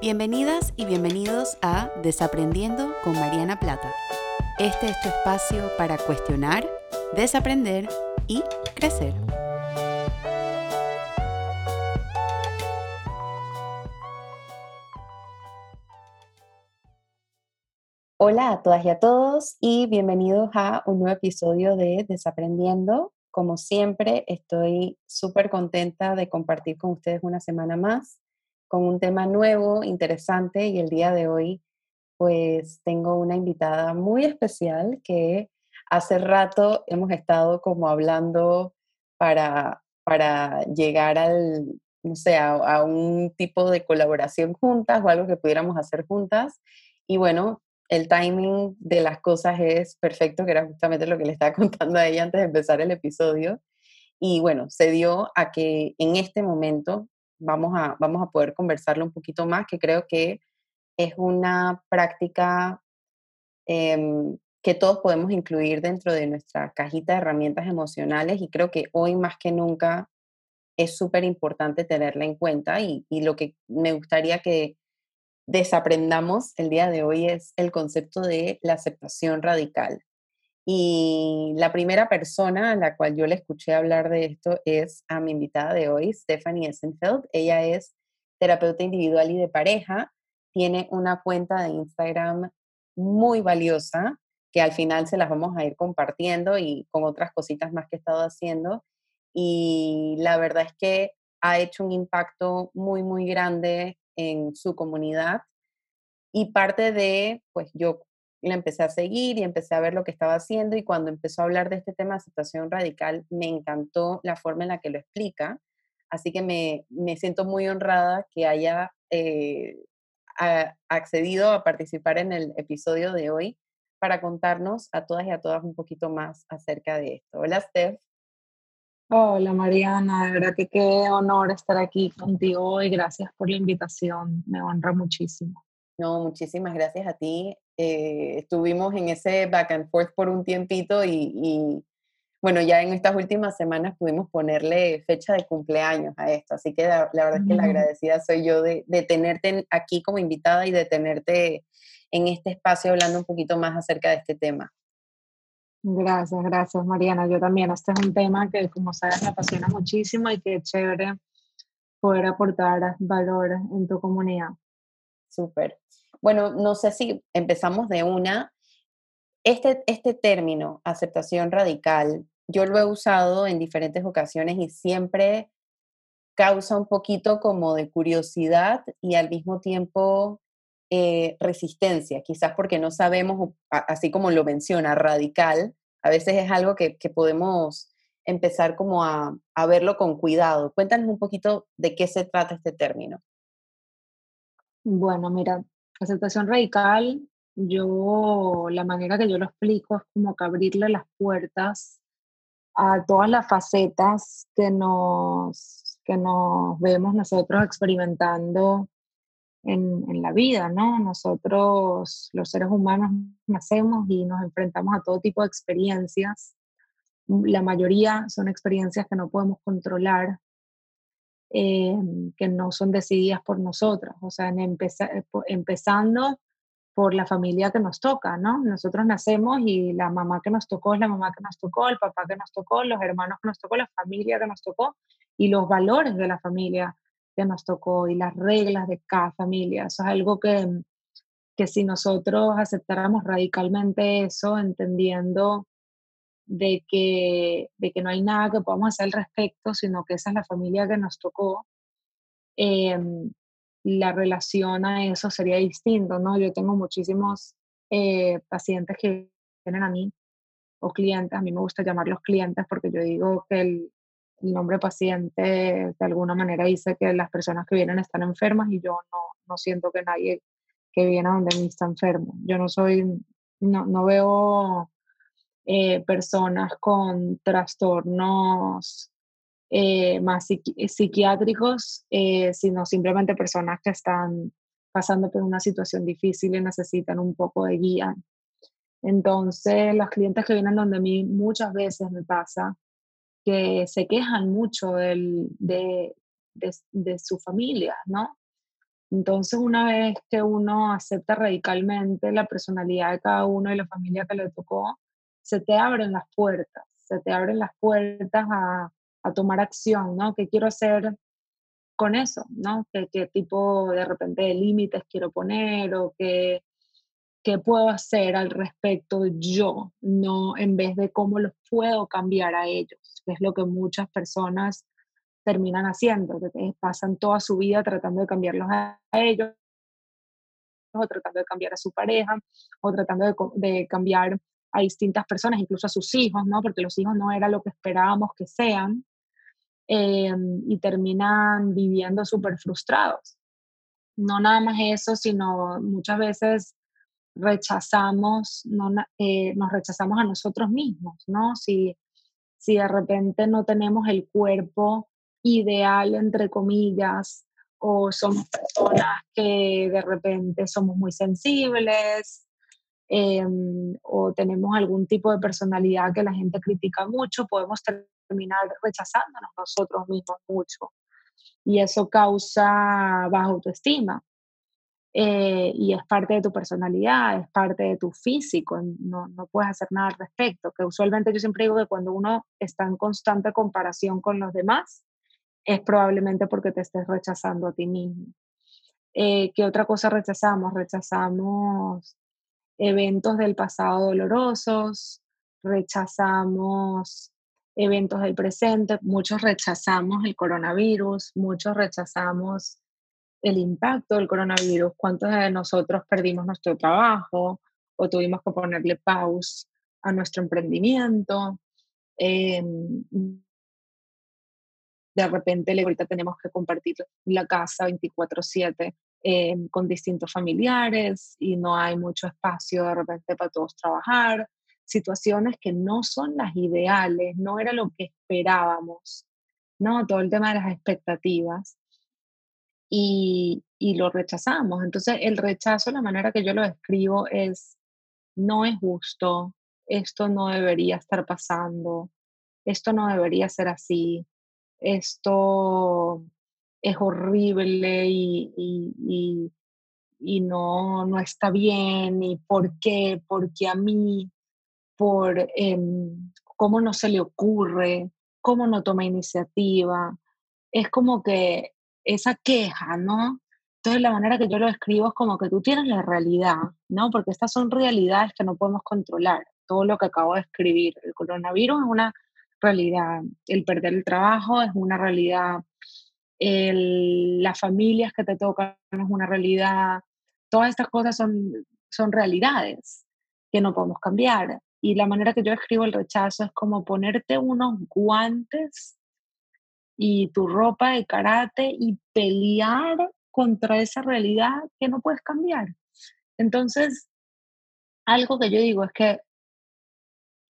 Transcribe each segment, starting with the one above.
Bienvenidas y bienvenidos a Desaprendiendo con Mariana Plata. Este es tu espacio para cuestionar, desaprender y crecer. Hola a todas y a todos y bienvenidos a un nuevo episodio de Desaprendiendo. Como siempre, estoy súper contenta de compartir con ustedes una semana más con un tema nuevo, interesante y el día de hoy pues tengo una invitada muy especial que hace rato hemos estado como hablando para, para llegar al, no sé, a, un tipo de colaboración juntas o algo que pudiéramos hacer juntas. Y bueno, el timing de las cosas es perfecto, que era justamente lo que le estaba contando a ella antes de empezar el episodio. Y bueno, se dio a que en este momento vamos a, vamos a poder conversarlo un poquito más, que creo que es una práctica em, que todos podemos incluir dentro de nuestra cajita de herramientas emocionales y creo que hoy más que nunca es súper importante tenerla en cuenta y, y lo que me gustaría que desaprendamos el día de hoy es el concepto de la aceptación radical. Y la primera persona a la cual yo le escuché hablar de esto es a mi invitada de hoy, Stephanie Essenfeld. Ella es terapeuta individual y de pareja. Tiene una cuenta de Instagram muy valiosa que al final se las vamos a ir compartiendo y con otras cositas más que he estado haciendo. Y la verdad es que ha hecho un impacto muy, muy grande en su comunidad. Y parte de, pues yo la empecé a seguir y empecé a ver lo que estaba haciendo y cuando empezó a hablar de este tema de aceptación radical, me encantó la forma en la que lo explica. Así que me, me siento muy honrada que haya eh, accedido a participar en el episodio de hoy para contarnos a todas y a todas un poquito más acerca de esto. Hola, Steph. Hola, Mariana. De verdad que qué honor estar aquí contigo hoy. Gracias por la invitación. Me honra muchísimo. No, muchísimas gracias a ti. Eh, estuvimos en ese back and forth por un tiempito y, bueno, ya en estas últimas semanas pudimos ponerle fecha de cumpleaños a esto. Así que la, verdad es que la agradecida soy yo de, de, tenerte aquí como invitada y de tenerte en este espacio hablando un poquito más acerca de este tema. Gracias, gracias Mariana. Yo también, este es un tema que como sabes me apasiona muchísimo y que es chévere poder aportar valor en tu comunidad. Súper. Bueno, no sé si empezamos de una. Este, este término, aceptación radical, yo lo he usado en diferentes ocasiones y siempre causa un poquito como de curiosidad y al mismo tiempo eh, resistencia, quizás porque no sabemos, así como lo menciona, radical, a veces es algo que, podemos empezar como a, a, verlo con cuidado. Cuéntanos un poquito de qué se trata este término. Bueno, mira, aceptación radical, yo, la manera que yo lo explico es como que abrirle las puertas a todas las facetas que nos, que nos vemos nosotros experimentando en, en, la vida, ¿no? Nosotros, los seres humanos, nacemos y nos enfrentamos a todo tipo de experiencias. La mayoría son experiencias que no podemos controlar, eh, que no son decididas por nosotros, o sea, en eh, empezando por la familia que nos toca, ¿no? Nosotros nacemos y la mamá que nos tocó es la mamá que nos tocó, el papá que nos tocó, los hermanos que nos tocó, la familia que nos tocó y los valores de la familia que nos tocó y las reglas de cada familia. Eso es algo que, que si nosotros aceptáramos radicalmente eso, entendiendo de que, de que no hay nada que podamos hacer al respecto, sino que esa es la familia que nos tocó, em, la relación a eso sería distinto, ¿no? Yo tengo muchísimos eh, pacientes que vienen a mí, o clientes, a mí me gusta llamarlos clientes porque yo digo que el, el nombre paciente de alguna manera dice que las personas que vienen están enfermas y yo no, no siento que nadie que viene a donde mí está enfermo. Yo no soy, no, no veo eh, personas con trastornos eh, más psiquiátricos, eh, sino simplemente personas que están pasando por una situación difícil y necesitan un poco de guía. Entonces, los clientes que vienen donde mí muchas veces me pasa que se quejan mucho del, de, de, de, su familia, ¿no? Entonces, una vez que uno acepta radicalmente la personalidad de cada uno y la familia que le tocó, se te abren las puertas, se te abren las puertas a, a tomar acción, ¿no? ¿Qué quiero hacer con eso, ¿no? ¿Qué, qué tipo de repente de límites quiero poner o qué, qué puedo hacer al respecto yo, no en vez de cómo los puedo cambiar a ellos, es lo que muchas personas terminan haciendo, que pasan toda su vida tratando de cambiarlos a, ellos, o tratando de cambiar a su pareja, o tratando de, cambiar a distintas personas, incluso a sus hijos, ¿no? Porque los hijos no era lo que esperábamos que sean, em, y terminan viviendo súper frustrados. No nada más eso, sino muchas veces rechazamos, no, eh, nos rechazamos a nosotros mismos, ¿no? Si, si de repente no tenemos el cuerpo ideal, entre comillas, o somos personas que de repente somos muy sensibles, em, o tenemos algún tipo de personalidad que la gente critica mucho, podemos terminar rechazándonos nosotros mismos mucho. Y eso causa baja autoestima. Eh, y es parte de tu personalidad, es parte de tu físico, no, no, puedes hacer nada al respecto. Que usualmente yo siempre digo que cuando uno está en constante comparación con los demás, es probablemente porque te estés rechazando a ti mismo. Eh, ¿Qué otra cosa rechazamos? Rechazamos eventos del pasado dolorosos, rechazamos eventos del presente, muchos rechazamos el coronavirus, muchos rechazamos el impacto del coronavirus, cuántos de nosotros perdimos nuestro trabajo o tuvimos que ponerle pausa a nuestro emprendimiento. Em, de repente ahorita tenemos que compartir la casa 24/7 em, con distintos familiares y no hay mucho espacio de repente para todos trabajar, situaciones que no son las ideales, no era lo que esperábamos, ¿no? Todo el tema de las expectativas y, y lo rechazamos. Entonces el rechazo, la manera que yo lo describo es, no es justo, esto no debería estar pasando, esto no debería ser así, esto es horrible y, y, no, no, está bien, y por qué, porque a mí, por em, cómo no se le ocurre, cómo no toma iniciativa. Es como que esa queja, ¿no? Entonces la manera que yo lo escribo es como que tú tienes la realidad, ¿no? Porque estas son realidades que no podemos controlar. Todo lo que acabo de escribir. El coronavirus es una realidad. El perder el trabajo es una realidad. Las familias que te tocan es una realidad. Todas estas cosas son, son realidades que no podemos cambiar. Y la manera que yo escribo el rechazo es como ponerte unos guantes y tu ropa de karate y pelear contra esa realidad que no puedes cambiar. Entonces, algo que yo digo es que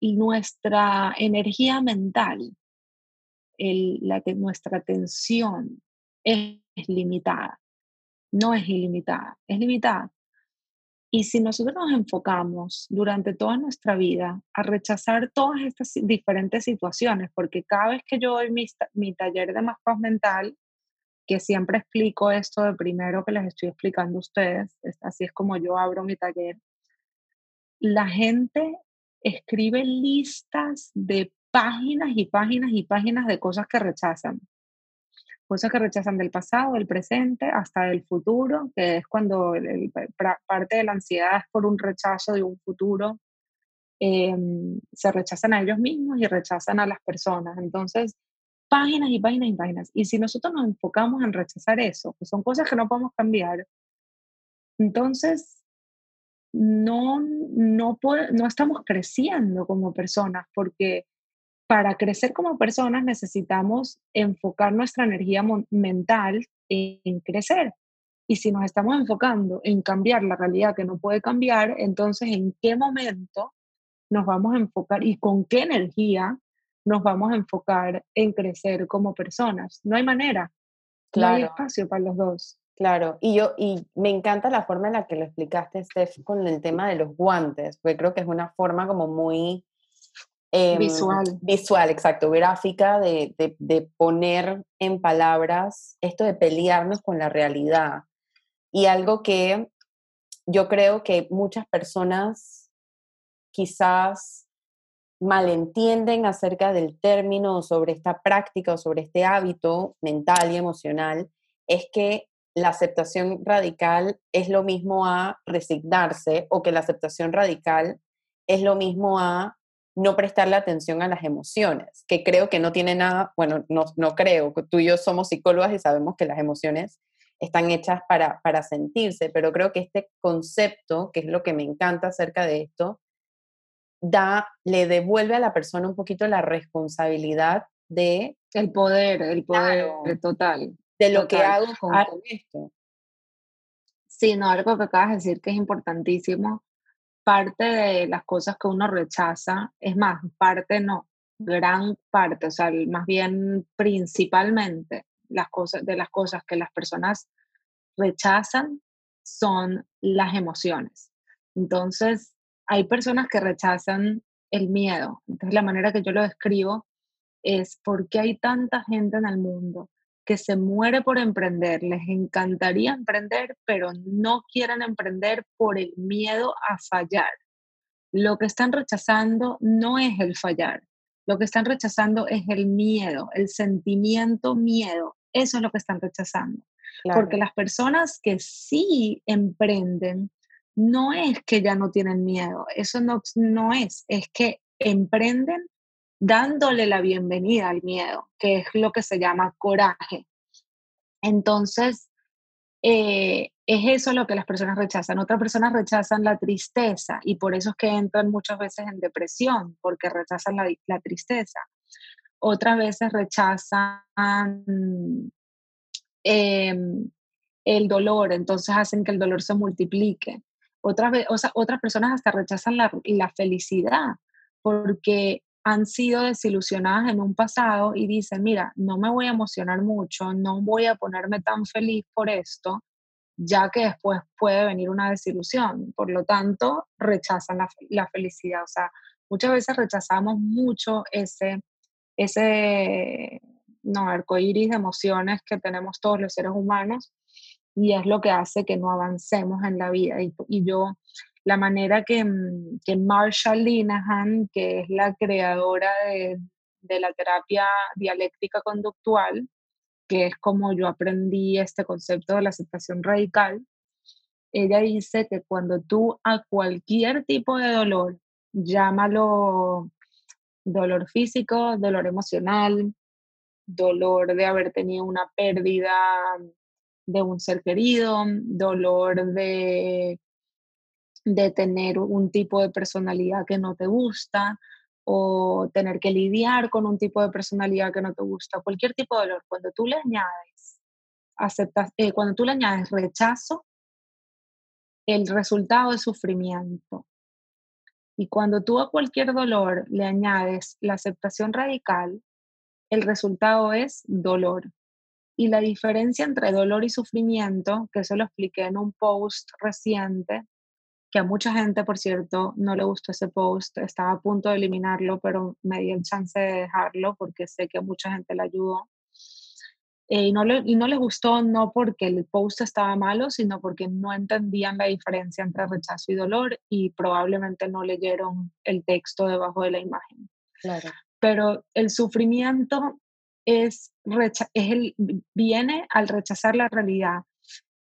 nuestra energía mental, la, nuestra atención es, limitada, no es ilimitada, es limitada. Y si nosotros nos enfocamos durante toda nuestra vida a rechazar todas estas diferentes situaciones, porque cada vez que yo doy mi, mi taller de más paz mental, que siempre explico esto de primero que les estoy explicando a ustedes, así es como yo abro mi taller, la gente escribe listas de páginas y páginas y páginas de cosas que rechazan. Cosas que rechazan del pasado, del presente, hasta del futuro, que es cuando parte de la ansiedad es por un rechazo de un futuro. Em, se rechazan a ellos mismos y rechazan a las personas. Entonces, páginas y páginas y páginas. Y si nosotros nos enfocamos en rechazar eso, que son cosas que no podemos cambiar, entonces no, no, no estamos creciendo como personas, porque para crecer como personas necesitamos enfocar nuestra energía mental en crecer. Y si nos estamos enfocando en cambiar la realidad que no puede cambiar, entonces en qué momento nos vamos a enfocar y con qué energía nos vamos a enfocar en crecer como personas. No hay manera. Claro. No hay espacio para los dos. Claro, y yo, y me encanta la forma en la que lo explicaste, Steph, con el tema de los guantes, porque creo que es una forma como muy... Em, visual. Visual, exacto, gráfica, de, de, de, poner en palabras esto de pelearnos con la realidad. Y algo que yo creo que muchas personas quizás malentienden acerca del término sobre esta práctica o sobre este hábito mental y emocional es que la aceptación radical es lo mismo a resignarse o que la aceptación radical es lo mismo a no prestarle atención a las emociones, que creo que no tiene nada, bueno, no, no creo, tú y yo somos psicólogas y sabemos que las emociones están hechas para, para sentirse, pero creo que este concepto, que es lo que me encanta acerca de esto, da, le devuelve a la persona un poquito la responsabilidad de... El poder, el poder total. De lo que hago con, con esto. Sí, no, algo que acabas de decir que es importantísimo parte de las cosas que uno rechaza, es más, parte no, gran parte, o sea, más bien principalmente las cosas, de las cosas que las personas rechazan son las emociones. Entonces, hay personas que rechazan el miedo. Entonces, la manera que yo lo describo es por qué hay tanta gente en el mundo que se muere por emprender, les encantaría emprender, pero no quieren emprender por el miedo a fallar. Lo que están rechazando no es el fallar, lo que están rechazando es el miedo, el sentimiento miedo. Eso es lo que están rechazando. Porque las personas que sí emprenden, no es que ya no tienen miedo, eso no, no es, es que emprenden dándole la bienvenida al miedo, que es lo que se llama coraje. Entonces, eh, es eso lo que las personas rechazan. Otras personas rechazan la tristeza y por eso es que entran muchas veces en depresión, porque rechazan la, tristeza. Otras veces rechazan em, el dolor, entonces hacen que el dolor se multiplique. Otras, otras personas hasta rechazan la, la felicidad, porque han sido desilusionadas en un pasado y dicen, mira, no me voy a emocionar mucho, no voy a ponerme tan feliz por esto, ya que después puede venir una desilusión. Por lo tanto, rechazan la, felicidad. O sea, muchas veces rechazamos mucho ese, ese no, arcoíris de emociones que tenemos todos los seres humanos y es lo que hace que no avancemos en la vida. Y, y yo la manera que, mm, que Marshall Linehan, que es la creadora de, de la terapia dialéctica conductual, que es como yo aprendí este concepto de la aceptación radical, ella dice que cuando tú a cualquier tipo de dolor, llámalo dolor físico, dolor emocional, dolor de haber tenido una pérdida de un ser querido, dolor de de tener un tipo de personalidad que no te gusta o tener que lidiar con un tipo de personalidad que no te gusta, cualquier tipo de dolor, cuando tú le añades, aceptas, eh, cuando tú le añades rechazo, el resultado es sufrimiento. Y cuando tú a cualquier dolor le añades la aceptación radical, el resultado es dolor. Y la diferencia entre dolor y sufrimiento, que eso lo expliqué en un post reciente, que a mucha gente, por cierto, no le gustó ese post, estaba a punto de eliminarlo, pero me di el chance de dejarlo porque sé que a mucha gente le ayudó. Eh, y, no le, y no le gustó no porque el post estaba malo, sino porque no entendían la diferencia entre rechazo y dolor y probablemente no leyeron el texto debajo de la imagen. Claro. Pero el sufrimiento es, es el, viene al rechazar la realidad.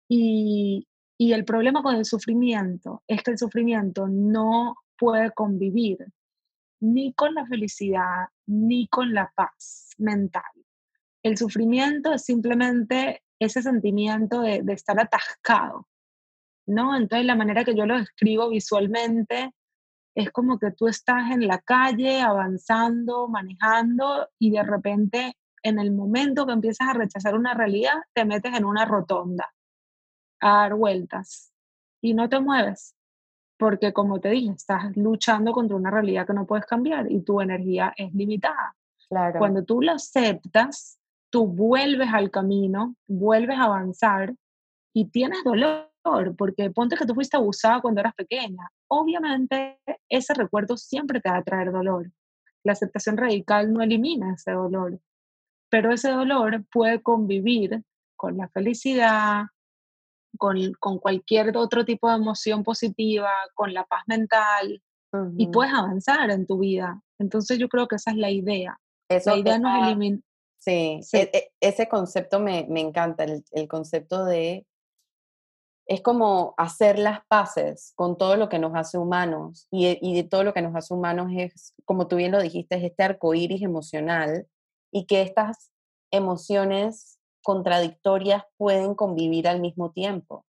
Y, y el problema con el sufrimiento es que el sufrimiento no puede convivir ni con la felicidad ni con la paz mental. El sufrimiento es simplemente ese sentimiento de, estar atascado, ¿no? Entonces la manera que yo lo describo visualmente es como que tú estás en la calle avanzando, manejando y de repente en el momento que empiezas a rechazar una realidad te metes en una rotonda a dar vueltas y no te mueves, porque como te dije, estás luchando contra una realidad que no puedes cambiar y tu energía es limitada. Claro. Cuando tú lo aceptas, tú vuelves al camino, vuelves a avanzar y tienes dolor, porque ponte que tú fuiste abusada cuando eras pequeña. Obviamente ese recuerdo siempre te va a traer dolor. La aceptación radical no elimina ese dolor, pero ese dolor puede convivir con la felicidad, con, con cualquier otro tipo de emoción positiva, con la paz mental, y puedes avanzar en tu vida. Entonces yo creo que esa es la idea. Eso la idea no es eliminar. Sí, e, e, ese concepto me, me encanta, el, el, concepto de es como hacer las paces con todo lo que nos hace humanos y, y, de todo lo que nos hace humanos es, como tú bien lo dijiste, es este arco iris emocional y que estas emociones contradictorias pueden convivir al mismo tiempo.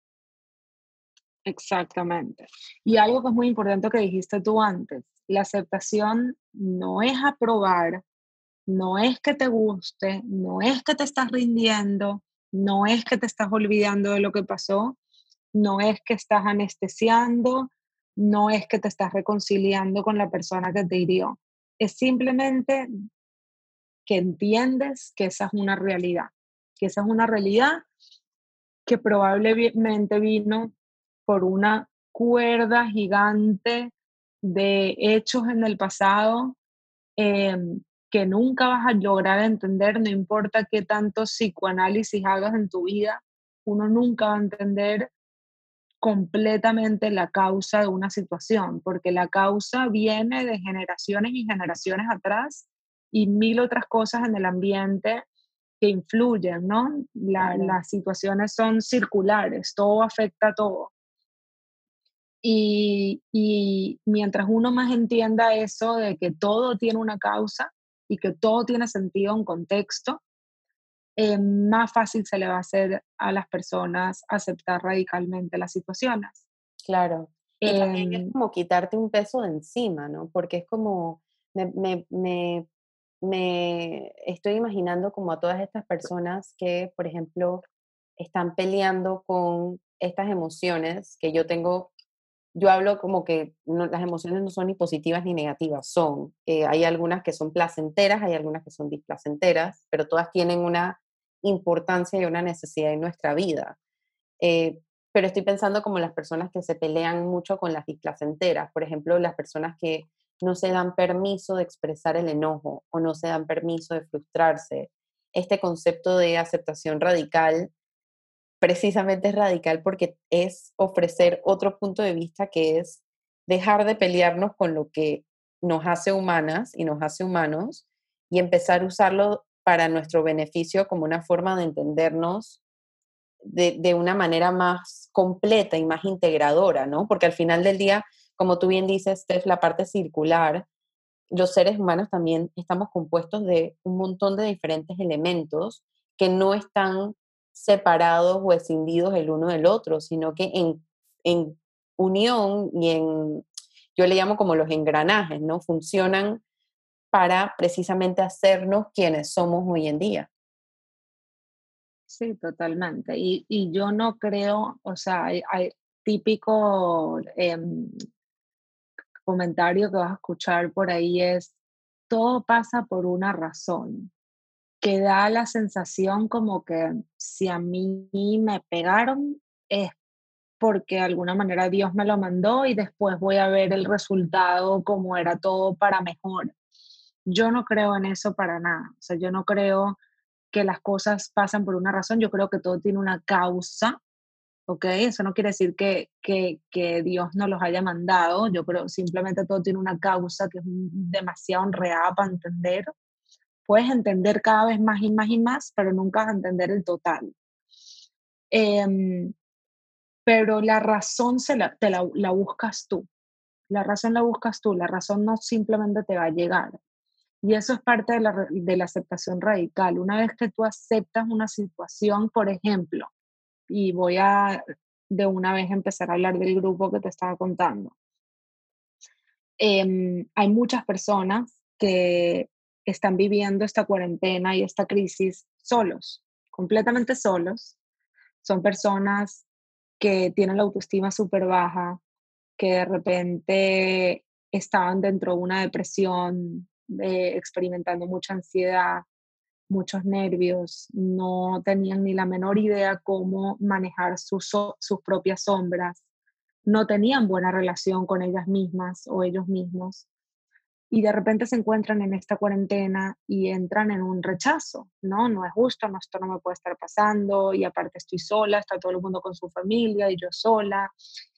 Exactamente. Y algo que es muy importante que dijiste tú antes, la aceptación no es aprobar, no es que te guste, no es que te estás rindiendo, no es que te estás olvidando de lo que pasó, no es que estás anestesiando, no es que te estás reconciliando con la persona que te hirió. Es simplemente que entiendes que esa es una realidad, que esa es una realidad que probablemente vino por una cuerda gigante de hechos en el pasado em, que nunca vas a lograr entender, no importa qué tanto psicoanálisis hagas en tu vida, uno nunca va a entender completamente la causa de una situación, porque la causa viene de generaciones y generaciones atrás y mil otras cosas en el ambiente que influyen, ¿no? Las situaciones son circulares, todo afecta a todo. Y, y, mientras uno más entienda eso de que todo tiene una causa y que todo tiene sentido en contexto, eh, más fácil se le va a hacer a las personas aceptar radicalmente las situaciones. Claro. Y también es em como quitarte un peso de encima, ¿no? Porque es como, me, me, me, me estoy imaginando como a todas estas personas que, por ejemplo, están peleando con estas emociones que yo tengo yo hablo como que las emociones no son ni positivas ni negativas, son, eh, hay algunas que son placenteras, hay algunas que son displacenteras, pero todas tienen una importancia y una necesidad en nuestra vida. Eh, pero estoy pensando como las personas que se pelean mucho con las displacenteras, por ejemplo, las personas que no se dan permiso de expresar el enojo o no se dan permiso de frustrarse. Este concepto de aceptación radical precisamente es radical porque es ofrecer otro punto de vista que es dejar de pelearnos con lo que nos hace humanas y nos hace humanos y empezar a usarlo para nuestro beneficio como una forma de entendernos de, una manera más completa y más integradora, ¿no? Porque al final del día, como tú bien dices, es la parte circular, los seres humanos también estamos compuestos de un montón de diferentes elementos que no están separados o escindidos el uno del otro, sino que en, en unión y en, yo le llamo como los engranajes, ¿no? Funcionan para precisamente hacernos quienes somos hoy en día. Sí, totalmente. Y, y yo no creo, o sea, hay, típico em, comentario que vas a escuchar por ahí es, todo pasa por una razón, que da la sensación como que si a mí me pegaron es porque de alguna manera Dios me lo mandó y después voy a ver el resultado como era todo para mejor. Yo no creo en eso para nada. O sea, yo no creo que las cosas pasan por una razón. Yo creo que todo tiene una causa. ¿Ok? Eso no quiere decir que, que, Dios no los haya mandado. Yo creo simplemente todo tiene una causa que es demasiado enredada para entender. Puedes entender cada vez más y más y más, pero nunca vas a entender el total. Em, pero la razón se la, la, la buscas tú. La razón la buscas tú. La razón no simplemente te va a llegar. Y eso es parte de la, de la aceptación radical. Una vez que tú aceptas una situación, por ejemplo, y voy a de una vez empezar a hablar del grupo que te estaba contando. Em, hay muchas personas que están viviendo esta cuarentena y esta crisis solos, completamente solos. Son personas que tienen la autoestima súper baja, que de repente estaban dentro de una depresión, eh, experimentando mucha ansiedad, muchos nervios, no tenían ni la menor idea cómo manejar sus, sus propias sombras, no tenían buena relación con ellas mismas o ellos mismos. y de repente se encuentran en esta cuarentena y entran en un rechazo, ¿no? No es justo, no, esto no me puede estar pasando y aparte estoy sola, está todo el mundo con su familia y yo sola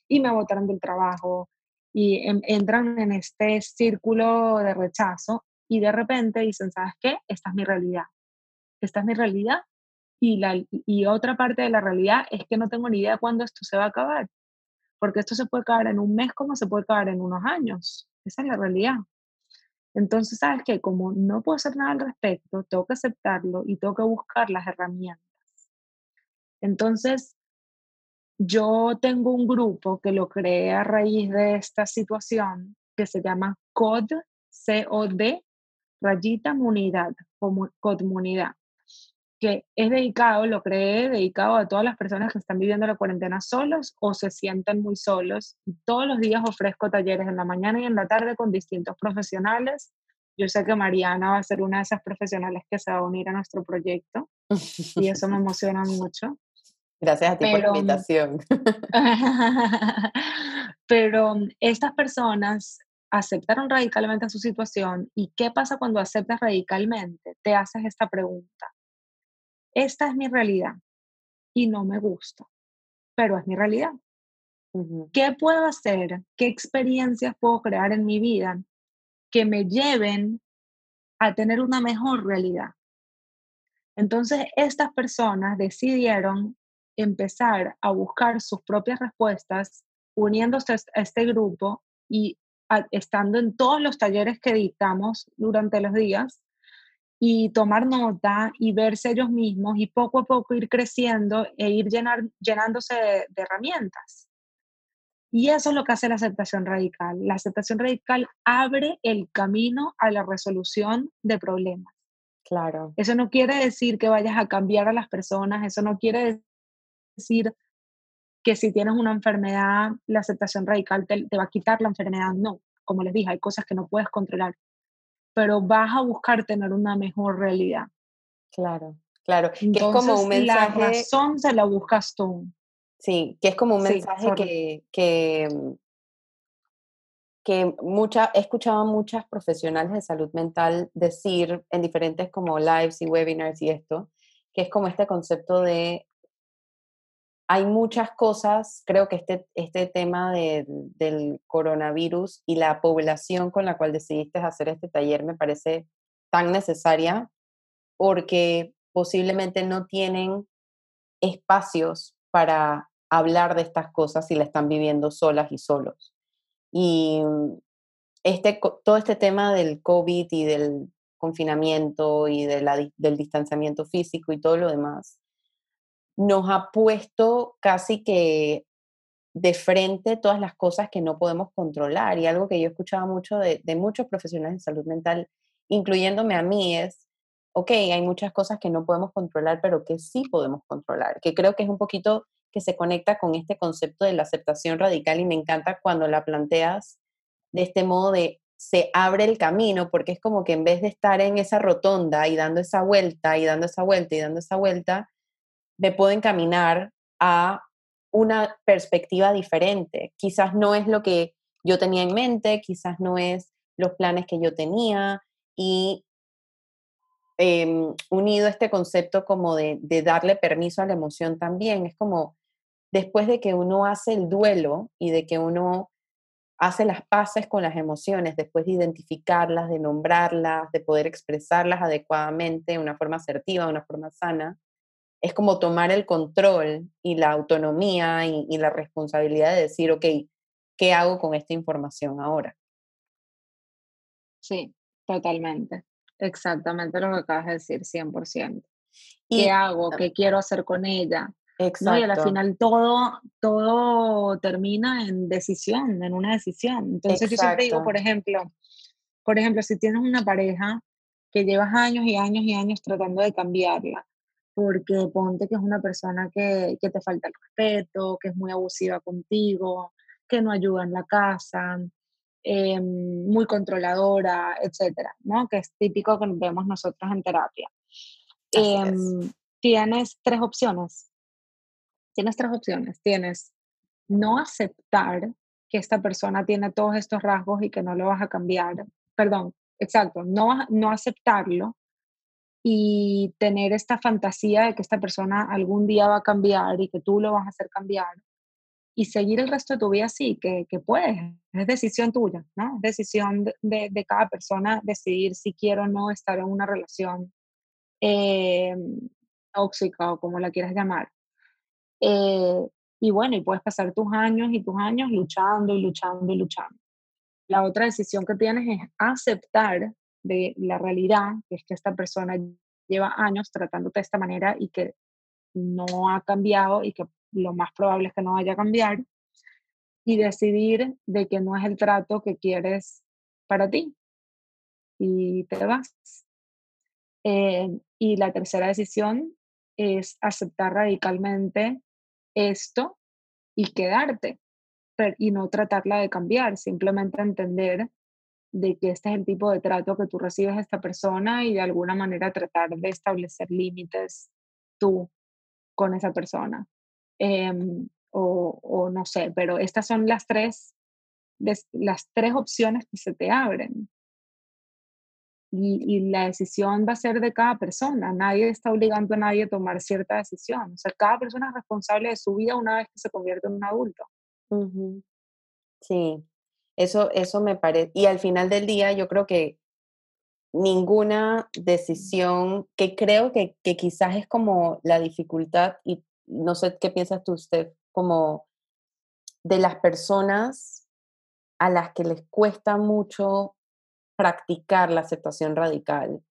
y me botaron del trabajo y entran en este círculo de rechazo y de repente dicen, ¿sabes qué? Esta es mi realidad. Esta es mi realidad y, la, y otra parte de la realidad es que no tengo ni idea cuándo esto se va a acabar, porque esto se puede acabar en un mes como se puede acabar en unos años. Esa es la realidad. Entonces, ¿sabes qué? Como no puedo hacer nada al respecto, tengo que aceptarlo y tengo que buscar las herramientas. Entonces, yo tengo un grupo que lo creé a raíz de esta situación que se llama COD, C-O-D, rayita comunidad, comunidad, que es dedicado, lo creé dedicado a todas las personas que están viviendo la cuarentena solos o se sienten muy solos. Todos los días ofrezco talleres en la mañana y en la tarde con distintos profesionales. Yo sé que Mariana va a ser una de esas profesionales que se va a unir a nuestro proyecto y eso me emociona mucho. Gracias a ti por la invitación. pero estas personas aceptaron radicalmente su situación y qué pasa cuando aceptas radicalmente, te haces esta pregunta. Esta es mi realidad y no me gusta, pero es mi realidad. ¿Qué puedo hacer? ¿Qué experiencias puedo crear en mi vida que me lleven a tener una mejor realidad? Entonces, estas personas decidieron empezar a buscar sus propias respuestas uniéndose a este grupo y estando en todos los talleres que dictamos durante los días y tomar nota y verse ellos mismos y poco a poco ir creciendo e ir llenar, llenándose de, de herramientas. Y eso es lo que hace la aceptación radical. La aceptación radical abre el camino a la resolución de problemas. Claro. Eso no quiere decir que vayas a cambiar a las personas, eso no quiere decir que si tienes una enfermedad, la aceptación radical te, va a quitar la enfermedad. No, como les dije, hay cosas que no puedes controlar, pero vas a buscar tener una mejor realidad. Claro, claro. que es como un mensaje. La razón se la buscas tú. Sí, que es como un mensaje que, que, que mucha, he escuchado a muchas profesionales de salud mental decir en diferentes como lives y webinars y esto, que es como este concepto de hay muchas cosas, creo que este, este tema del coronavirus y la población con la cual decidiste hacer este taller me parece tan necesaria porque posiblemente no tienen espacios para hablar de estas cosas y la están viviendo solas y solos. Y este, todo este tema del COVID y del confinamiento y de del distanciamiento físico y todo lo demás nos ha puesto casi que de frente todas las cosas que no podemos controlar. Y algo que yo escuchaba mucho de, muchos profesionales de salud mental, incluyéndome a mí, es, ok, hay muchas cosas que no podemos controlar, pero que sí podemos controlar, que creo que es un poquito que se conecta con este concepto de la aceptación radical y me encanta cuando la planteas de este modo de se abre el camino, porque es como que en vez de estar en esa rotonda y dando esa vuelta y dando esa vuelta y dando esa vuelta, me puedo encaminar a una perspectiva diferente. Quizás no es lo que yo tenía en mente, quizás no es los planes que yo tenía y em, unido a este concepto como de, de, darle permiso a la emoción también, es como después de que uno hace el duelo y de que uno hace las paces con las emociones, después de identificarlas, de nombrarlas, de poder expresarlas adecuadamente de una forma asertiva, de una forma sana, es como tomar el control y la autonomía y, la responsabilidad de decir, ok, ¿qué hago con esta información ahora? Sí, totalmente. Exactamente lo que acabas de decir, 100%. ¿Qué hago? ¿Qué quiero hacer con ella? Exacto. Y al final todo, todo termina en decisión, en una decisión. Entonces yo siempre digo, por ejemplo, por ejemplo, si tienes una pareja que llevas años y años y años tratando de cambiarla, porque ponte que es una persona que, que, te falta el respeto, que es muy abusiva contigo, que no ayuda en la casa, eh, muy controladora, etcétera, ¿no? Que es típico que vemos nosotros en terapia. Eh, tienes tres opciones. Tienes tres opciones. Tienes no aceptar que esta persona tiene todos estos rasgos y que no lo vas a cambiar, perdón, exacto, no, no aceptarlo y tener esta fantasía de que esta persona algún día va a cambiar y que tú lo vas a hacer cambiar y seguir el resto de tu vida así, que, que puedes, es decisión tuya, ¿no? Es decisión de, de, cada persona decidir si quiere o no estar en una relación eh, tóxica o como la quieras llamar. Eh, y bueno, y puedes pasar tus años y tus años luchando y luchando y luchando. La otra decisión que tienes es aceptar de la realidad, que es que esta persona lleva años tratándote de esta manera y que no ha cambiado y que lo más probable es que no vaya a cambiar, y decidir de que no es el trato que quieres para ti y te vas. Eh, y la tercera decisión es aceptar radicalmente esto y quedarte y no tratarla de cambiar, simplemente entender de que este es el tipo de trato que tú recibes a esta persona y de alguna manera tratar de establecer límites tú con esa persona. Em, o, no sé, pero estas son las tres, las tres opciones que se te abren. Y, la decisión va a ser de cada persona. Nadie está obligando a nadie a tomar cierta decisión. O sea, cada persona es responsable de su vida una vez que se convierte en un adulto. Sí, eso, eso me parece. Y al final del día, yo creo que ninguna decisión, que creo que, que quizás es como la dificultad, y no sé qué piensas tú, usted, como de las personas a las que les cuesta mucho practicar la aceptación radical.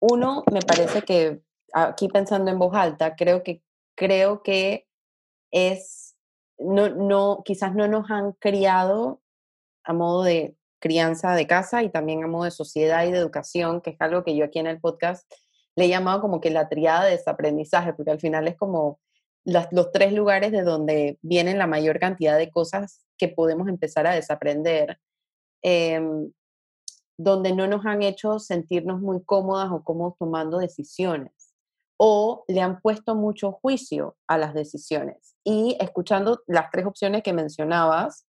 Uno, me parece que, aquí pensando en voz alta, creo que, creo que es, no, no, quizás no nos han criado a modo de crianza de casa y también a modo de sociedad y de educación, que es algo que yo aquí en el podcast le he llamado como que la triada de desaprendizaje, porque al final es como los tres lugares de donde vienen la mayor cantidad de cosas que podemos empezar a desaprender, em, donde no nos han hecho sentirnos muy cómodas o cómodos tomando decisiones, o le han puesto mucho juicio a las decisiones. Y escuchando las tres opciones que mencionabas,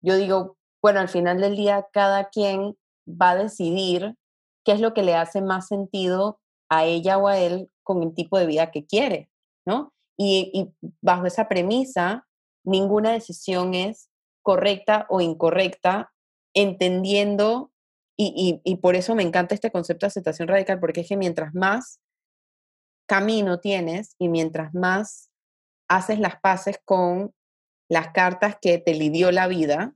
yo digo, bueno, al final del día cada quien va a decidir qué es lo que le hace más sentido a ella o a él con el tipo de vida que quiere, ¿no? Y, bajo esa premisa, ninguna decisión es correcta o incorrecta, entendiendo, y, y, por eso me encanta este concepto de aceptación radical, porque es que mientras más camino tienes y mientras más haces las paces con las cartas que te lidió la vida,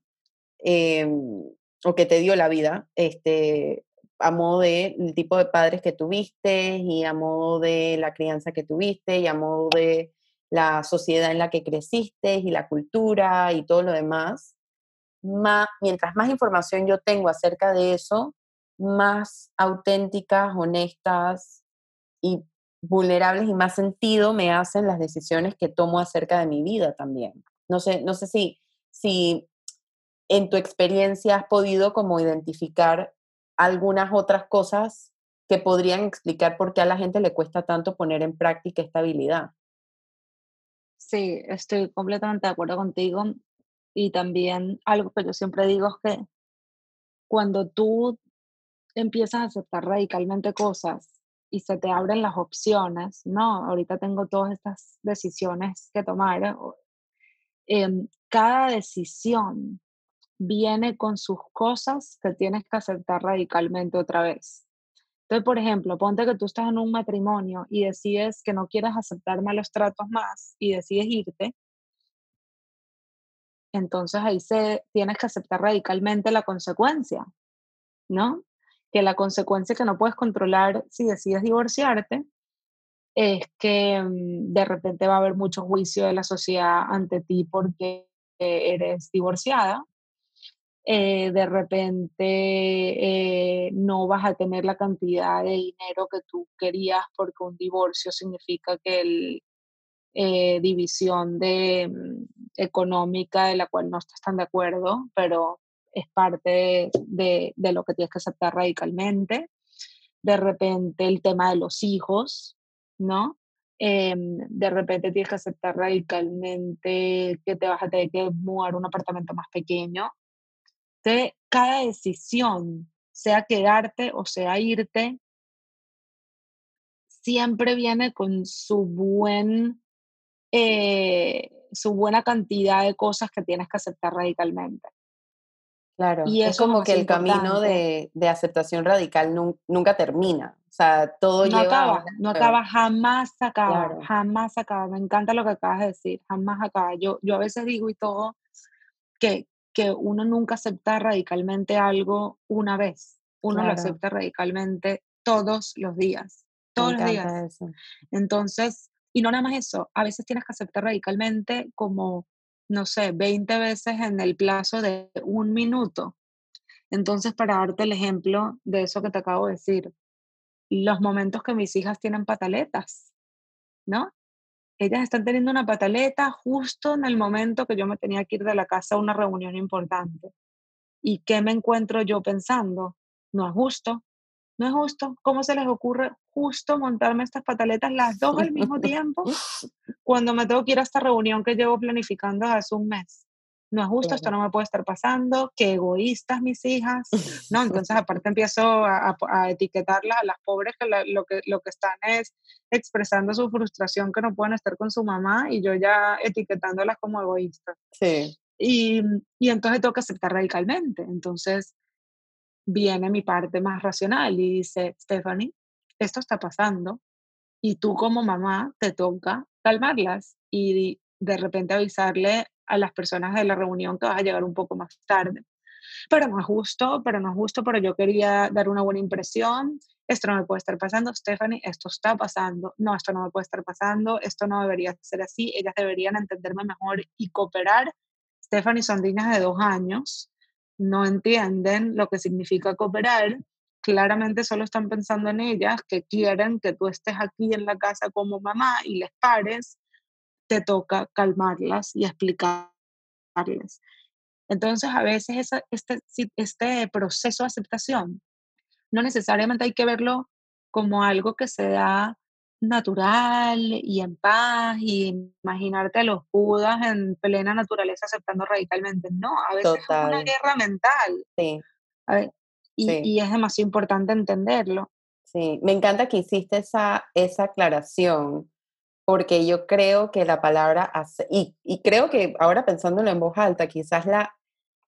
em, o que te dio la vida, este, a modo de el tipo de padres que tuviste y a modo de la crianza que tuviste y a modo de la sociedad en la que creciste y la cultura y todo lo demás, más, mientras más información yo tengo acerca de eso, más auténticas, honestas y vulnerables y más sentido me hacen las decisiones que tomo acerca de mi vida también. No sé, no sé si, si en tu experiencia has podido como identificar algunas otras cosas que podrían explicar por qué a la gente le cuesta tanto poner en práctica esta habilidad. Sí, estoy completamente de acuerdo contigo. Y también algo que yo siempre digo es que cuando tú empiezas a aceptar radicalmente cosas y se te abren las opciones, ¿no? Ahorita tengo todas estas decisiones que tomar. Em, cada decisión viene con sus cosas que tienes que aceptar radicalmente otra vez. Entonces, por ejemplo, ponte que tú estás en un matrimonio y decides que no quieres aceptar malos tratos más y decides irte. Entonces ahí se, tienes que aceptar radicalmente la consecuencia, ¿no? Que la consecuencia que no puedes controlar si decides divorciarte es que mm, de repente va a haber mucho juicio de la sociedad ante ti porque eres divorciada eh, de repente eh, no vas a tener la cantidad de dinero que tú querías porque un divorcio significa que el eh, división de, mm, económica de la cual no estás tan de acuerdo, pero es parte de, lo que tienes que aceptar radicalmente. De repente el tema de los hijos, ¿no? Em, de repente tienes que aceptar radicalmente que te vas a tener que mudar un apartamento más pequeño cada decisión sea quedarte o sea irte, siempre viene con su buen, eh, su buena cantidad de cosas que tienes que aceptar radicalmente. Claro, y es como que el camino de, aceptación radical nunca termina. O sea, todo no Acaba, no acaba, jamás acaba, jamás acaba. Me encanta lo que acabas de decir, jamás acaba. Yo, yo a veces digo y todo que, que uno nunca acepta radicalmente algo una vez. Uno lo acepta radicalmente todos los días. Todos los días. Entonces, y no nada más eso, a veces tienes que aceptar radicalmente como no sé, 20 veces en el plazo de un minuto. Entonces, para darte el ejemplo de eso que te acabo de decir, los momentos que mis hijas tienen pataletas, ¿no? Ellas están teniendo una pataleta justo en el momento que yo me tenía que ir de la casa a una reunión importante. ¿Y qué me encuentro yo pensando? No es justo, no es justo. ¿Cómo se les ocurre justo montarme estas pataletas las dos al mismo tiempo cuando me tengo que ir a esta reunión que llevo planificando hace un mes? No es justo, esto no me puede estar pasando, qué egoístas mis hijas, ¿no? Entonces aparte empiezo a, etiquetarlas a las pobres que lo, que lo que están es expresando su frustración que no pueden estar con su mamá y yo ya etiquetándolas como egoístas. Sí. Y, y entonces tengo que aceptar radicalmente. Entonces, viene mi parte más racional y dice, Stephanie, esto está pasando y tú como mamá te toca calmarlas y de repente avisarle a las personas de la reunión que vas a llegar un poco más tarde. Pero no es justo, pero no es justo, pero yo quería dar una buena impresión. Esto no me puede estar pasando, Stephanie, esto está pasando. No, esto no me puede estar pasando, esto no debería ser así. Ellas deberían entenderme mejor y cooperar. Stephanie son niñas de dos años no entienden lo que significa cooperar, claramente solo están pensando en ellas, que quieren que tú estés aquí en la casa como mamá y les pares, te toca calmarlas y explicarles. Entonces, a veces este, este proceso de aceptación no necesariamente hay que verlo como algo que se da natural y en paz y imaginarte a los budas en plena naturaleza aceptando radicalmente. No, a veces es una guerra mental. Sí. y, y, es demasiado importante entenderlo. Sí, me encanta que hiciste esa, esa aclaración, porque yo creo que la palabra, y, y creo que ahora pensándolo en voz alta, quizás la,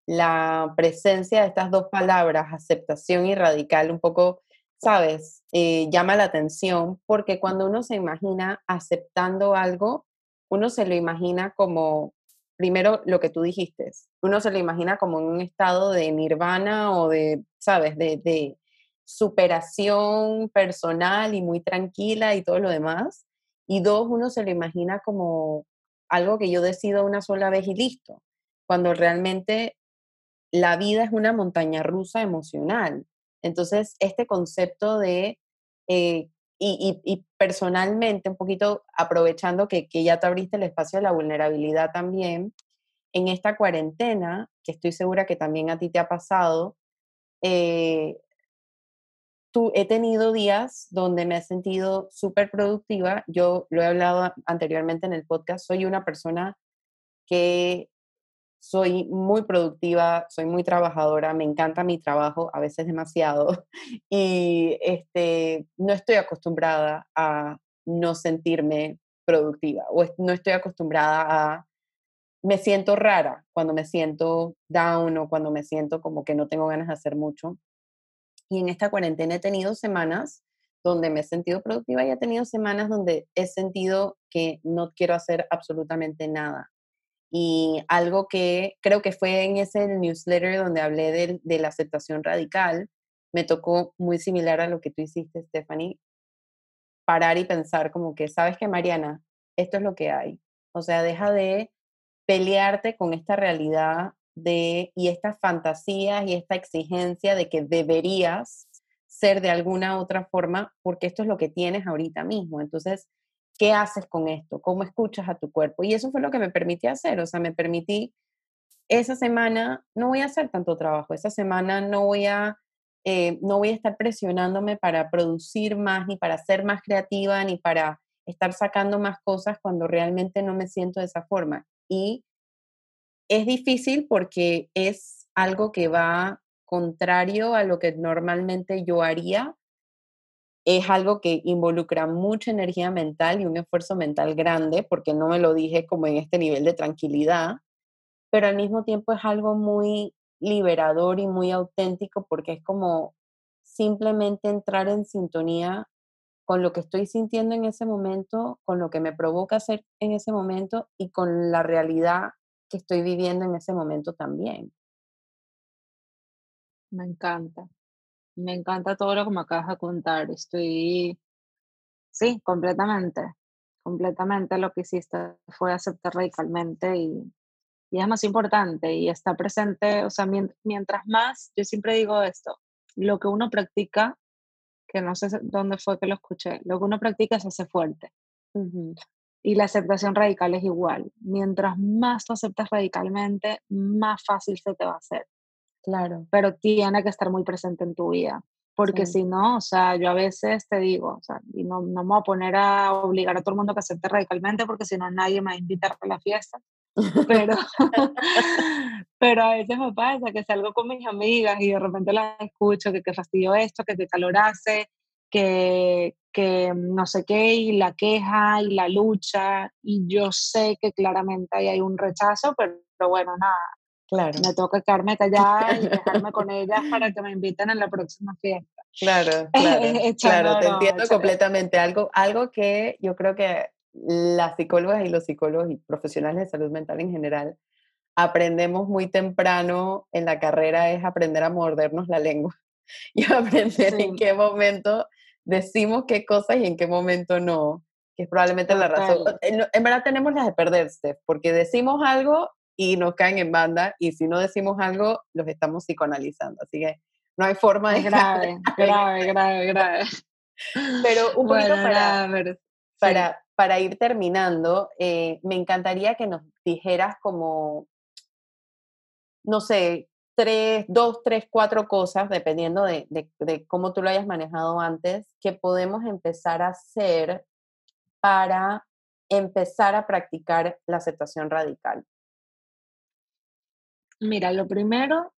la presencia de estas dos palabras, aceptación y radical, un poco ¿sabes? Eh, llama la atención porque cuando uno se imagina aceptando algo, uno se lo imagina como, primero lo que tú dijiste, uno se lo imagina como en un estado de nirvana o de, ¿sabes? De, de superación personal y muy tranquila y todo lo demás. Y dos, uno se lo imagina como algo que yo decido una sola vez y listo, cuando realmente la vida es una montaña rusa emocional. Entonces, este concepto de, eh, y, personalmente, un poquito aprovechando que, ya te abriste el espacio de la vulnerabilidad también, en esta cuarentena, que estoy segura que también a ti te ha pasado, eh, he tenido días donde me he sentido súper productiva. Yo lo he hablado anteriormente en el podcast, soy una persona que soy muy productiva, soy muy trabajadora, me encanta mi trabajo, a veces demasiado, y este, no estoy acostumbrada a no sentirme productiva o no estoy acostumbrada a... Me siento rara cuando me siento down o cuando me siento como que no tengo ganas de hacer mucho. Y en esta cuarentena he tenido semanas donde me he sentido productiva y he tenido semanas donde he sentido que no quiero hacer absolutamente nada y algo que creo que fue en ese newsletter donde hablé de, la aceptación radical, me tocó muy similar a lo que tú hiciste, Stephanie, parar y pensar como que, sabes que Mariana, esto es lo que hay. O sea, deja de pelearte con esta realidad de, y estas fantasías y esta exigencia de que deberías ser de alguna otra forma, porque esto es lo que tienes ahorita mismo. Entonces, ¿Qué haces con esto? ¿Cómo escuchas a tu cuerpo? Y eso fue lo que me permití hacer, o sea, me permití, esa semana no voy a hacer tanto trabajo, esa semana no voy a, eh, no voy a estar presionándome para producir más, ni para ser más creativa, ni para estar sacando más cosas cuando realmente no me siento de esa forma. Y es difícil porque es algo que va contrario a lo que normalmente yo haría. Es algo que involucra mucha energía mental y un esfuerzo mental grande, porque no me lo dije como en este nivel de tranquilidad, pero al mismo tiempo es algo muy liberador y muy auténtico porque es como simplemente entrar en sintonía con lo que estoy sintiendo en ese momento, con lo que me provoca hacer en ese momento y con la realidad que estoy viviendo en ese momento también. Me encanta. Me encanta todo lo que me acabas de contar. Estoy, sí, completamente, completamente lo que hiciste fue aceptar radicalmente y, y es más importante y está presente, o sea, mientras más, yo siempre digo esto, lo que uno practica que no sé dónde fue que lo escuché, lo que uno practica se hace fuerte. Y la aceptación radical es igual. Mientras más tú aceptas radicalmente, más fácil se te va a hacer. Claro. Pero tiene que estar muy presente en tu vida. Porque si no, o sea, yo a veces te digo, o sea, y no, no me voy a poner a obligar a todo el mundo que acepte radicalmente, porque si no, nadie me va a invitar a la fiesta. Pero, pero a veces me pasa que salgo con mis amigas y de repente las escucho que qué fastidio esto, que qué calor hace, que, que no sé qué, y la queja y la lucha, y yo sé que claramente ahí hay un rechazo, pero, bueno, nada, Claro. Me toca quedarme callada y dejarme con ellas para que me inviten a la próxima fiesta. Claro, claro, claro, te entiendo completamente. Algo, algo que yo creo que las psicólogas y los psicólogos y profesionales de salud mental en general aprendemos muy temprano en la carrera es aprender a mordernos la lengua y aprender en qué momento decimos qué cosas y en qué momento no, que es probablemente la razón. En, verdad tenemos las de perderse, porque decimos algo y nos caen en banda y si no decimos algo los estamos psicoanalizando, así que no hay forma de... Grave, grave, grave, grave. Pero un poquito para, para, para ir terminando, eh, me encantaría que nos dijeras como, no sé, tres, dos, tres, cuatro cosas, dependiendo de, cómo tú lo hayas manejado antes, que podemos empezar a hacer para empezar a practicar la aceptación radical. Mira, lo primero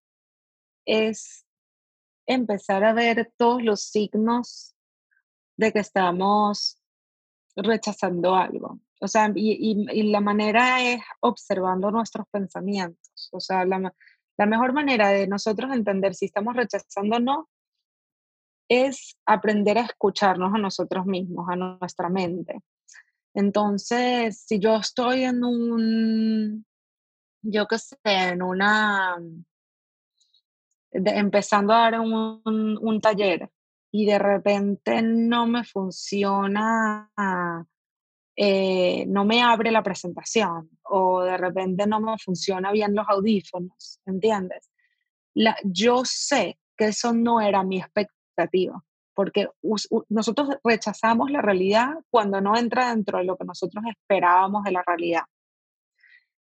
es empezar a ver todos los signos de que estamos rechazando algo. O sea, y, la manera es observando nuestros pensamientos. O sea, la, la mejor manera de nosotros entender si estamos rechazando o no es aprender a escucharnos a nosotros mismos, a nuestra mente. Entonces, si yo estoy en un, yo qué sé, en una, empezando a dar un, un, taller y de repente no me funciona, eh, no me abre la presentación o de repente no me funciona bien los audífonos, ¿entiendes? Yo sé que eso no era mi expectativa, porque nosotros rechazamos la realidad cuando no entra dentro de lo que nosotros esperábamos de la realidad.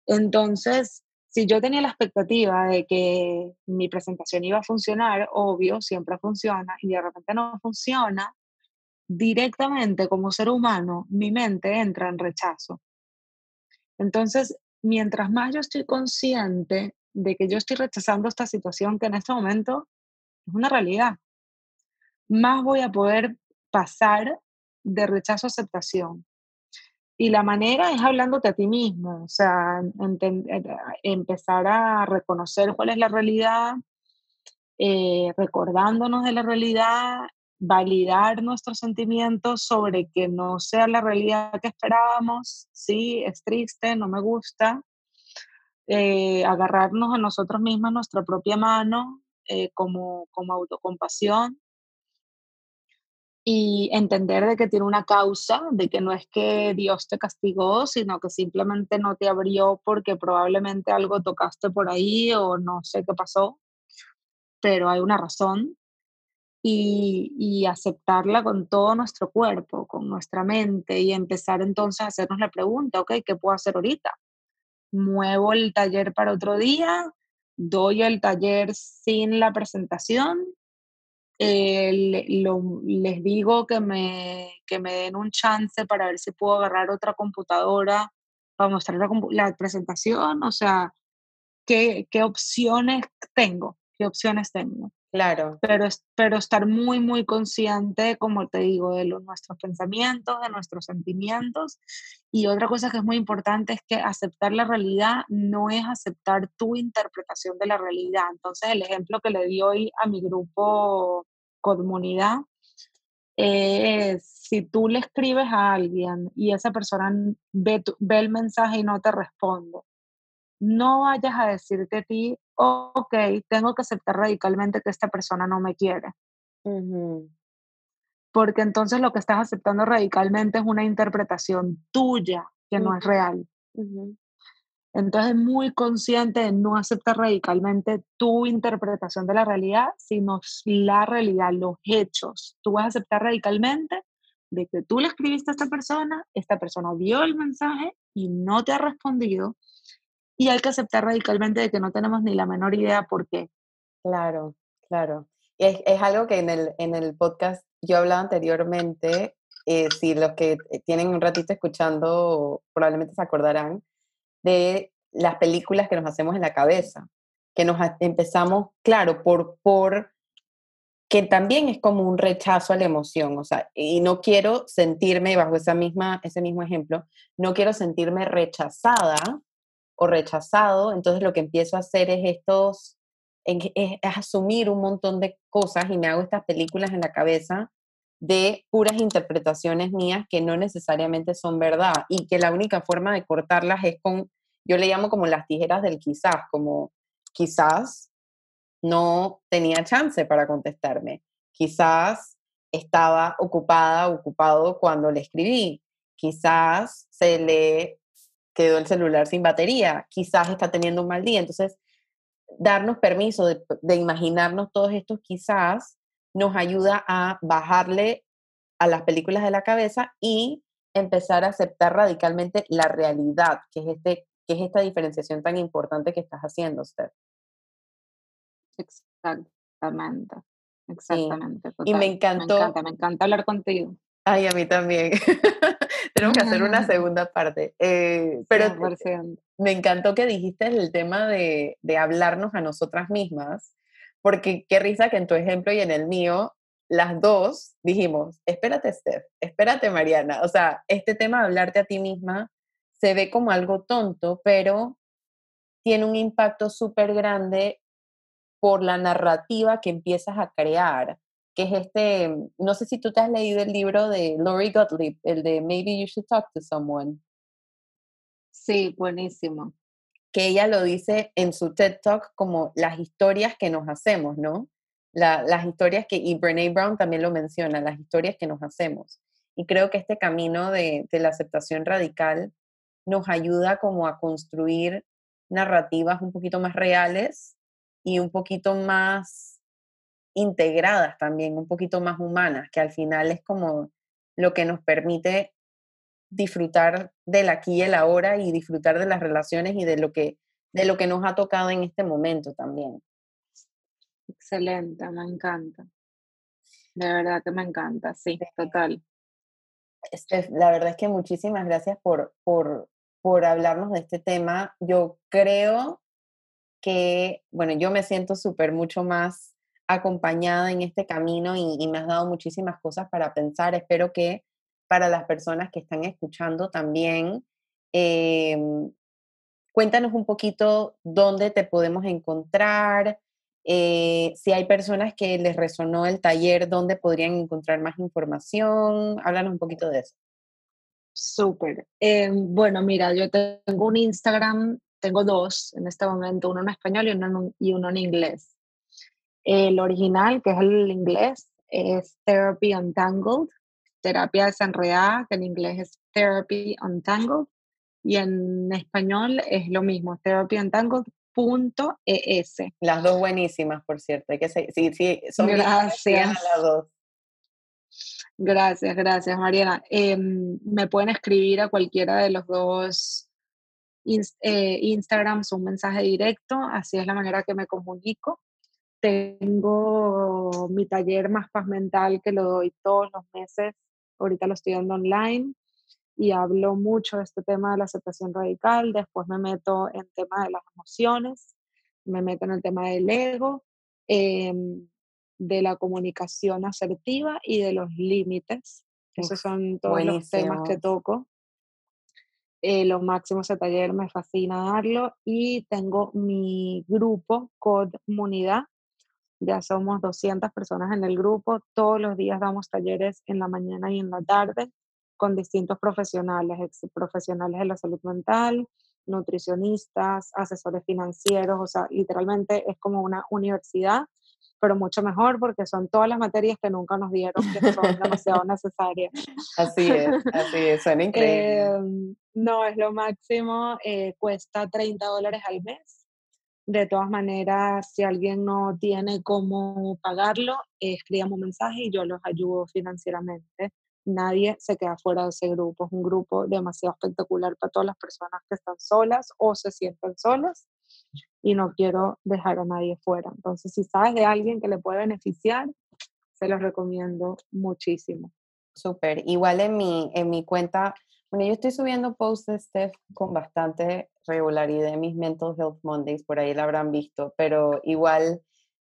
Entonces, si yo tenía la expectativa de que mi presentación iba a funcionar, obvio, siempre funciona, y de repente no funciona, directamente como ser humano, mi mente entra en rechazo. Entonces, mientras más yo estoy consciente de que yo estoy rechazando esta situación que en este momento es una realidad, más voy a poder pasar de rechazo a aceptación. Y la manera es hablándote a ti mismo, o sea, eh, empezar a reconocer cuál es la realidad, eh, recordándonos de la realidad, validar nuestros sentimientos sobre que no sea la realidad que esperábamos, sí, es triste, no me gusta, eh, agarrarnos a nosotros mismos nuestra propia mano como, como autocompasión y entender de que tiene una causa, de que no es que Dios te castigó, sino que simplemente no te abrió porque probablemente algo tocaste por ahí o no sé qué pasó, pero hay una razón. Y, aceptarla con todo nuestro cuerpo, con nuestra mente y empezar entonces a hacernos la pregunta, ok, ¿qué puedo hacer ahorita? ¿Muevo el taller para otro día? ¿Doy el taller sin la presentación? Eh, les digo que me, que me den un chance para ver si puedo agarrar otra computadora para mostrar la, presentación, o sea, ¿qué, qué opciones tengo ¿Qué opciones tengo? Claro. Pero, pero estar muy, muy consciente, como te digo, de los, nuestros pensamientos, de nuestros sentimientos. Y otra cosa que es muy importante es que aceptar la realidad no es aceptar tu interpretación de la realidad. Entonces, el ejemplo que le di hoy a mi grupo comunidad es, si tú le escribes a alguien y esa persona ve, ve el mensaje y no te responde, no vayas a decirte a ti, ok, tengo que aceptar radicalmente que esta persona no me quiere. Porque entonces lo que estás aceptando radicalmente es una interpretación tuya que no es real. Entonces, muy consciente de no aceptar radicalmente tu interpretación de la realidad, sino la realidad, los hechos. Tú vas a aceptar radicalmente de que tú le escribiste a esta persona, esta persona vio el mensaje y no te ha respondido, y hay que aceptar radicalmente de que no tenemos ni la menor idea por qué. Claro, claro. Es, es algo que en el, en el podcast yo hablaba anteriormente, eh, si los que tienen un ratito escuchando probablemente se acordarán, de las películas que nos hacemos en la cabeza, que nos empezamos, claro, por, por que también es como un rechazo a la emoción, o sea, y no quiero sentirme, bajo esa misma, ese mismo ejemplo, no quiero sentirme rechazada o rechazado, entonces lo que empiezo a hacer es estos, es, asumir un montón de cosas y me hago estas películas en la cabeza de puras interpretaciones mías que no necesariamente son verdad y que la única forma de cortarlas es con, yo le llamo como las tijeras del quizás, como quizás no tenía chance para contestarme, quizás estaba ocupada, ocupado cuando le escribí, quizás se le quedó el celular sin batería, quizás está teniendo un mal día. Entonces, darnos permiso de, imaginarnos todos estos quizás nos ayuda a bajarle a las películas de la cabeza y empezar a aceptar radicalmente la realidad, que es, este, que es esta diferenciación tan importante que estás haciendo, usted. Exactamente, exactamente. Y me encantó. Me encanta, me encanta hablar contigo. Ay, a mí también. Tenemos que hacer una segunda parte. Eh, pero me encantó que dijiste el tema de, de hablarnos a nosotras mismas, porque qué risa que en tu ejemplo y en el mío, las dos dijimos, espérate Steph, espérate Mariana. O sea, este tema de hablarte a ti misma se ve como algo tonto, pero tiene un impacto súper grande por la narrativa que empiezas a crear que es este, no sé si tú te has leído el libro de Lori Gottlieb, el de Maybe You Should Talk to Someone. Sí, buenísimo. Que ella lo dice en su TED Talk como las historias que nos hacemos, ¿no? las historias que, y Brene Brown también lo menciona, las historias que nos hacemos. Y creo que este camino de, de la aceptación radical nos ayuda como a construir narrativas un poquito más reales y un poquito más integradas también, un poquito más humanas, que al final es como lo que nos permite disfrutar del aquí y el ahora y disfrutar de las relaciones y de lo que, de lo que nos ha tocado en este momento también. Excelente, me encanta. De verdad que me encanta, sí, total. la verdad es que muchísimas gracias por, por, por hablarnos de este tema. Yo creo que, bueno, yo me siento súper mucho más acompañada en este camino y, me has dado muchísimas cosas para pensar. Espero que para las personas que están escuchando también, em, cuéntanos un poquito dónde te podemos encontrar, eh, si hay personas que les resonó el taller, dónde podrían encontrar más información. Háblanos un poquito de eso. Súper. Em, bueno, mira, yo tengo un Instagram, tengo dos en este momento, uno en español y uno y uno en inglés. El original, que es el inglés, es Therapy Untangled, terapia desenredada, que en inglés es Therapy Untangled, y en español es lo mismo, Therapy Untangled.es. Las dos buenísimas, por cierto. Hay que sí, sí, son gracias. las dos. Gracias, gracias, Mariana. Em, me pueden escribir a cualquiera de los dos eh, Instagrams un mensaje directo, así es la manera que me comunico. Tengo mi taller Más Paz Mental que lo doy todos los meses. Ahorita lo estoy dando online y hablo mucho de este tema de la aceptación radical. Después me meto en tema de las emociones, me meto en el tema del ego em, de la comunicación asertiva y de los límites. Esos son todos los temas que toco. Eh, los máximos de taller me fascina darlo y tengo mi grupo Comunidad. Ya somos 200 personas en el grupo. Todos los días damos talleres en la mañana y en la tarde con distintos profesionales, profesionales de la salud mental, nutricionistas, asesores financieros, o sea, literalmente es como una universidad pero mucho mejor porque son todas las materias que nunca nos dieron que son demasiado necesarias. Así es, así es, suena increíble. Em, no, es lo máximo, eh, cuesta 30 dólares al mes. De todas maneras, si alguien no tiene cómo pagarlo, escríbame un mensaje y yo los ayudo financieramente. Nadie se queda fuera de ese grupo. Es un grupo demasiado espectacular para todas las personas que están solas o se sienten solas y no quiero dejar a nadie fuera. Entonces, si sabes de alguien que le puede beneficiar, se los recomiendo muchísimo. Súper. Igual en mi, en mi cuenta, bueno, yo estoy subiendo posts de Steph con bastante regularidad en mis Mental Health Mondays, por ahí la habrán visto, pero igual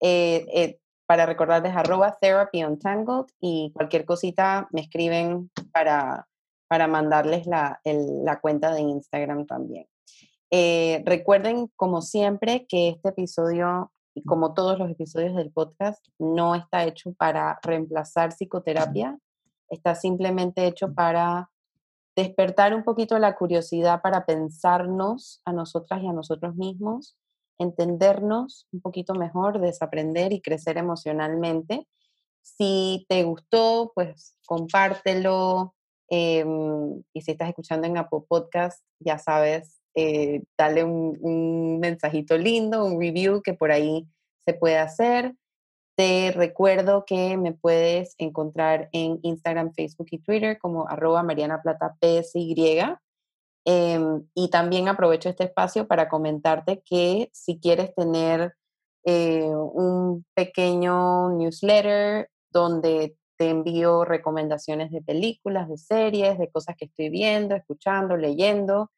eh, eh, para recordarles arroba therapy untangled y cualquier cosita me escriben para, para mandarles la, la cuenta de Instagram también. Eh, recuerden, como siempre, que este episodio, y como todos los episodios del podcast, no está hecho para reemplazar psicoterapia, está simplemente hecho para despertar un poquito la curiosidad para pensarnos a nosotras y a nosotros mismos, entendernos un poquito mejor, desaprender y crecer emocionalmente. Si te gustó, pues compártelo. Em, y si estás escuchando en Apple Podcast, ya sabes eh, dale un, mensajito lindo, un review que por ahí se puede hacer. Te recuerdo que me puedes encontrar en Instagram, Facebook y Twitter como arroba Mariana Plata PSY. Em, y también aprovecho este espacio para comentarte que si quieres tener eh, un pequeño newsletter donde te envío recomendaciones de películas, de series, de cosas que estoy viendo, escuchando, leyendo,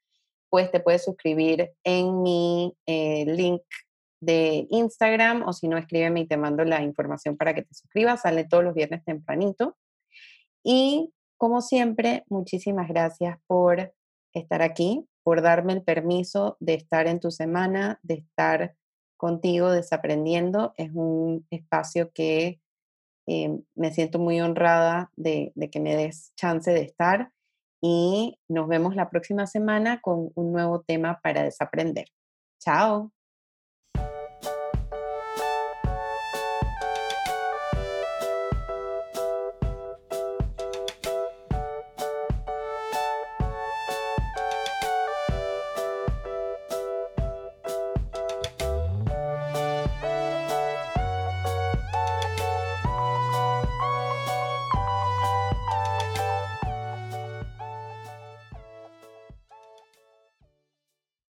pues te puedes suscribir en mi eh, link de Instagram o si no, escríbeme y te mando la información para que te suscribas. Sale todos los viernes tempranito. Y como siempre, muchísimas gracias por estar aquí, por darme el permiso de estar en tu semana, de estar contigo desaprendiendo. Es un espacio que eh, me siento muy honrada de, de que me des chance de estar y nos vemos la próxima semana con un nuevo tema para desaprender. Chao.